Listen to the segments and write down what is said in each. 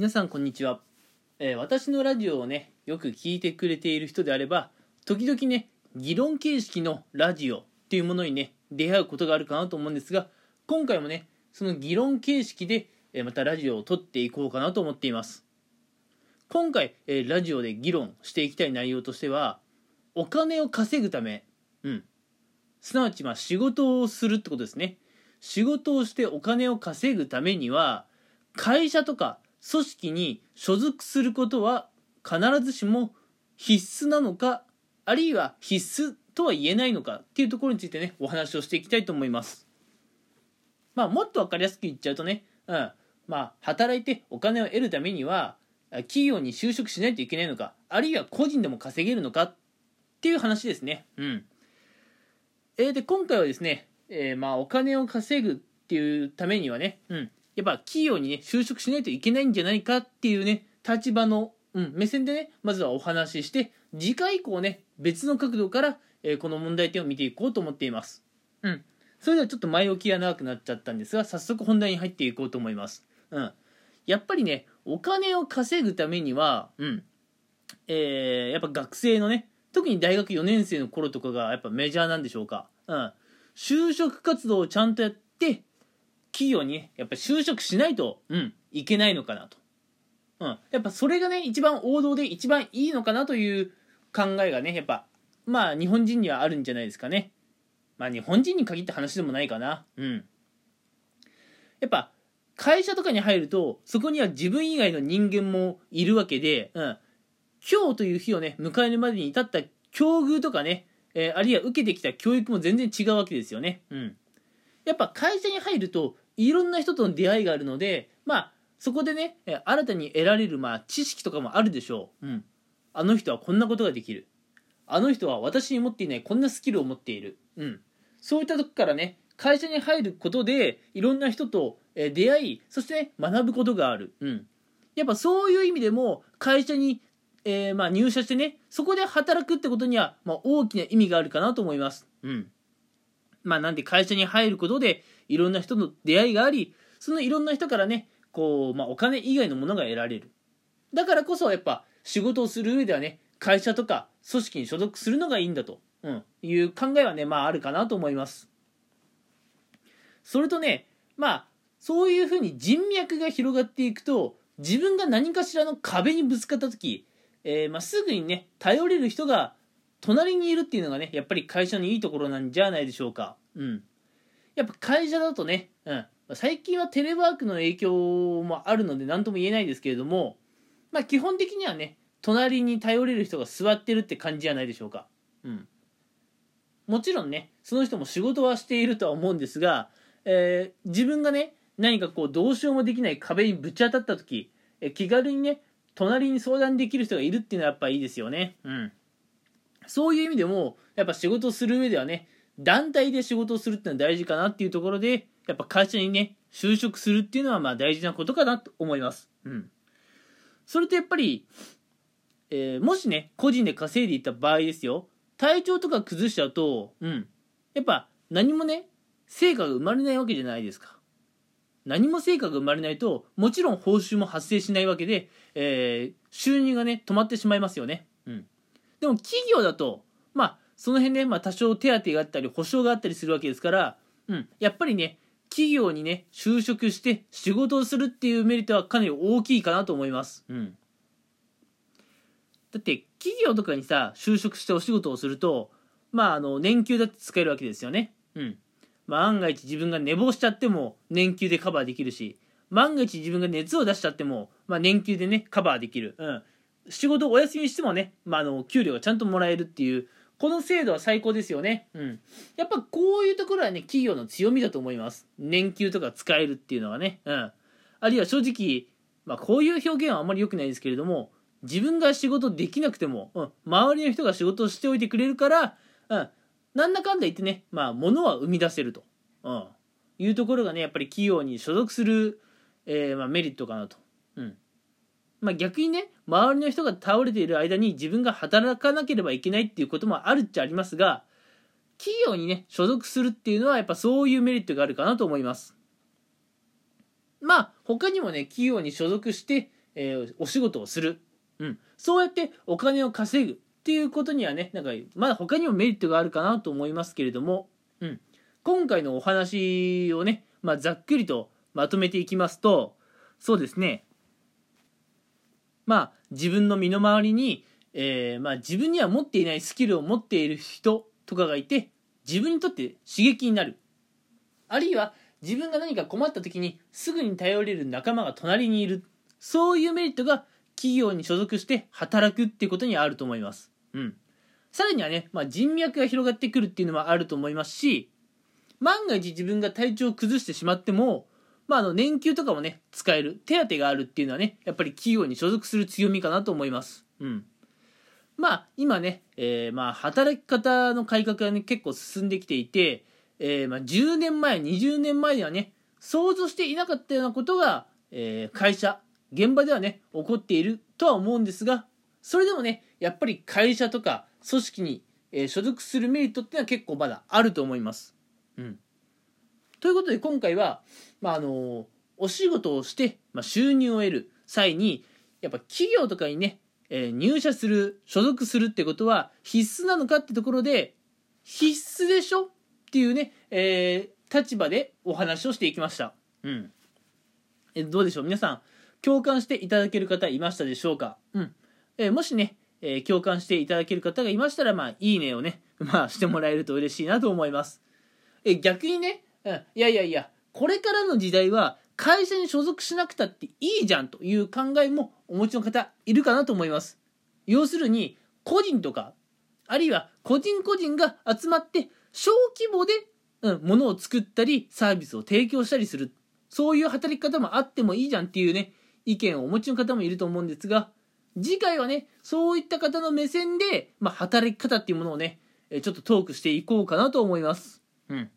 皆さんこんにちは、えー私のラジオをねよく聞いてくれている人であれば時々ね議論形式のラジオっていうものにね出会うことがあるかなと思うんですが今回もねその議論形式で、えーまたラジオを撮っていこうかなと思っています。今回、えーラジオで議論していきたい内容としてはお金を稼ぐためうん。すなわちまあ仕事をするってことですね。仕事をしてお金を稼ぐためには会社とか組織に所属することは必ずしも必須なのかあるいは必須とは言えないのかっていうところについてねお話をしていきたいと思います。まあもっと分かりやすく言っちゃうとね、うん、まあ働いてお金を得るためには企業に就職しないといけないのかあるいは個人でも稼げるのかっていう話ですね。うん。えーで今回はですね、えーまあお金を稼ぐっていうためにはね、うん、やっぱ企業にね就職しないといけないんじゃないかっていうね立場の、うん、目線でねまずはお話しして次回以降ね別の角度から、えーこの問題点を見ていこうと思っています。うん。それではちょっと前置きが長くなっちゃったんですが早速本題に入っていこうと思います。うん。やっぱりねお金を稼ぐためにはうん。えーやっぱ学生のね特に大学4年生の頃とかがやっぱメジャーなんでしょうか。うん。就職活動をちゃんとやって企業にねやっぱ就職しないと、うん、いけないのかなと。うん。やっぱそれがね、一番王道で一番いいのかなという考えがね、やっぱ、まあ日本人にはあるんじゃないですかね。まあ日本人に限った話でもないかな。うん。やっぱ、会社とかに入ると、そこには自分以外の人間もいるわけで、うん。今日という日をね、迎えるまでに至った境遇とかね、えーあるいは受けてきた教育も全然違うわけですよね。うん。やっぱ会社に入るといろんな人との出会いがあるのでまあそこでねえ新たに得られるまあ知識とかもあるでしょう、うん、あの人はこんなことができる。あの人は私に持っていないこんなスキルを持っている、うん、そういったとこからね会社に入ることでいろんな人とえ出会いそして、ね、学ぶことがある、うん、やっぱそういう意味でも会社に、えーまあ、入社してねそこで働くってことには、まあ、大きな意味があるかなと思います、うん。まあなんで会社に入ることでいろんな人の出会いがありそのいろんな人からねこう、まあ、お金以外のものが得られる。だからこそやっぱ仕事をする上ではね会社とか組織に所属するのがいいんだと、うん、いう考えはねまああるかなと思います。それとねまあそういうふうに人脈が広がっていくと自分が何かしらの壁にぶつかった時、えーまあ、すぐにね頼れる人が隣にいるっていうのがねやっぱり会社のいいところなんじゃないでしょうか。うん。やっぱ会社だとね、うん、最近はテレワークの影響もあるので何とも言えないですけれどもまあ基本的にはね隣に頼れる人が座ってるって感じじゃないでしょうか。うん。もちろんねその人も仕事はしているとは思うんですが、えー自分がね何かこうどうしようもできない壁にぶち当たった時、え気軽にね隣に相談できる人がいるっていうのはやっぱいいですよね。うん。そういう意味でもやっぱ仕事をする上ではね団体で仕事をするっていうのは大事かなっていうところでやっぱ会社にね就職するっていうのはまあ大事なことかなと思います。うん。それとやっぱり、えーもしね個人で稼いでいった場合ですよ。体調とか崩しちゃうとうん。やっぱ何もね成果が生まれないわけじゃないですか。何も成果が生まれないともちろん報酬も発生しないわけで、えー収入がね止まってしまいますよね。うん。でも企業だとまあその辺ね、まあ、多少手当があったり保証があったりするわけですから、うん、やっぱりね企業にね就職して仕事をするっていうメリットはかなり大きいかなと思います、うん、だって企業とかにさ就職してお仕事をするとまああの年給だって使えるわけですよね。うん。まあ案外自分が寝坊しちゃっても年給でカバーできるし万が一自分が熱を出しちゃっても、まあ、年給でねカバーできる、うん、仕事お休みしてもね、まあ、あの給料がちゃんともらえるっていうこの制度は最高ですよね。うん。やっぱこういうところはね、企業の強みだと思います。年給とか使えるっていうのはね。うん。あるいは正直、まあこういう表現はあんまり良くないですけれども、自分が仕事できなくても、うん、周りの人が仕事をしておいてくれるから、うん、なんだかんだ言ってね、まあ物は生み出せると、うん、いうところがね、やっぱり企業に所属する、えーまあ、メリットかなと。うん。まあ、逆にね周りの人が倒れている間に自分が働かなければいけないっていうこともあるっちゃありますが企業にね所属するっていうのはやっぱそういうメリットがあるかなと思います。まあ他にもね企業に所属して、えーお仕事をする、うん、そうやってお金を稼ぐっていうことにはねなんかまだ他にもメリットがあるかなと思いますけれども、うん、今回のお話をね、まあ、ざっくりとまとめていきますとそうですね。まあ自分の身の回りに、えーまあ、自分には持っていないスキルを持っている人とかがいて自分にとって刺激になるあるいは自分が何か困った時にすぐに頼れる仲間が隣にいるそういうメリットが企業に所属して働くっていうことにあると思います。うん。さらにはね、まあ、人脈が広がってくるっていうのもあると思いますし、万が一自分が体調を崩してしまっても、まあ、あの年給とかもね、使える、手当があるっていうのはね、やっぱり企業に所属する強みかなと思います。うん。まあ、今ね、えーまあ、働き方の改革がね、結構進んできていて、えーまあ、10年前、20年前にはね、想像していなかったようなことが、えー会社、現場ではね、起こっているとは思うんですが、それでもね、やっぱり会社とか組織に、えー所属するメリットっていうのは結構まだあると思います。うん。ということで今回は、まあ、あのお仕事をして、ま、収入を得る際に、やっぱ企業とかにね、えー入社する、所属するってことは必須なのかってところで、必須でしょっていうね、えー立場でお話をしていきました。うん。えどうでしょう？皆さん、共感していただける方いましたでしょうか？うん。えーもしね、えー共感していただける方がいましたら、まあ、いいねをね、まあ、してもらえると嬉しいなと思います。え逆にね、うん、いやいやいや、これからの時代は、会社に所属しなくたっていいじゃんという考えもお持ちの方いるかなと思います。要するに、個人とか、あるいは個人個人が集まって、小規模で、うん、物を作ったり、サービスを提供したりする。そういう働き方もあってもいいじゃんっていうね、意見をお持ちの方もいると思うんですが、次回はね、そういった方の目線で、まあ、働き方っていうものをね、ちょっとトークしていこうかなと思います。うん。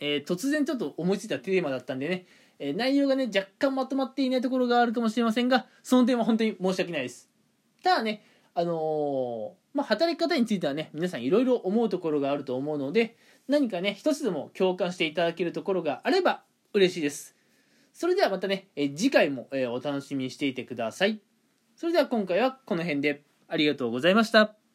えー突然ちょっと思いついたテーマだったんでね、えー内容がね、若干まとまっていないところがあるかもしれませんが、その点は本当に申し訳ないです。ただね、あのーまあ、働き方についてはね、皆さんいろいろ思うところがあると思うので、何かね、一つでも共感していただけるところがあれば嬉しいです。それではまたね、え次回も、えお楽しみにしていてください。それでは今回はこの辺でありがとうございました。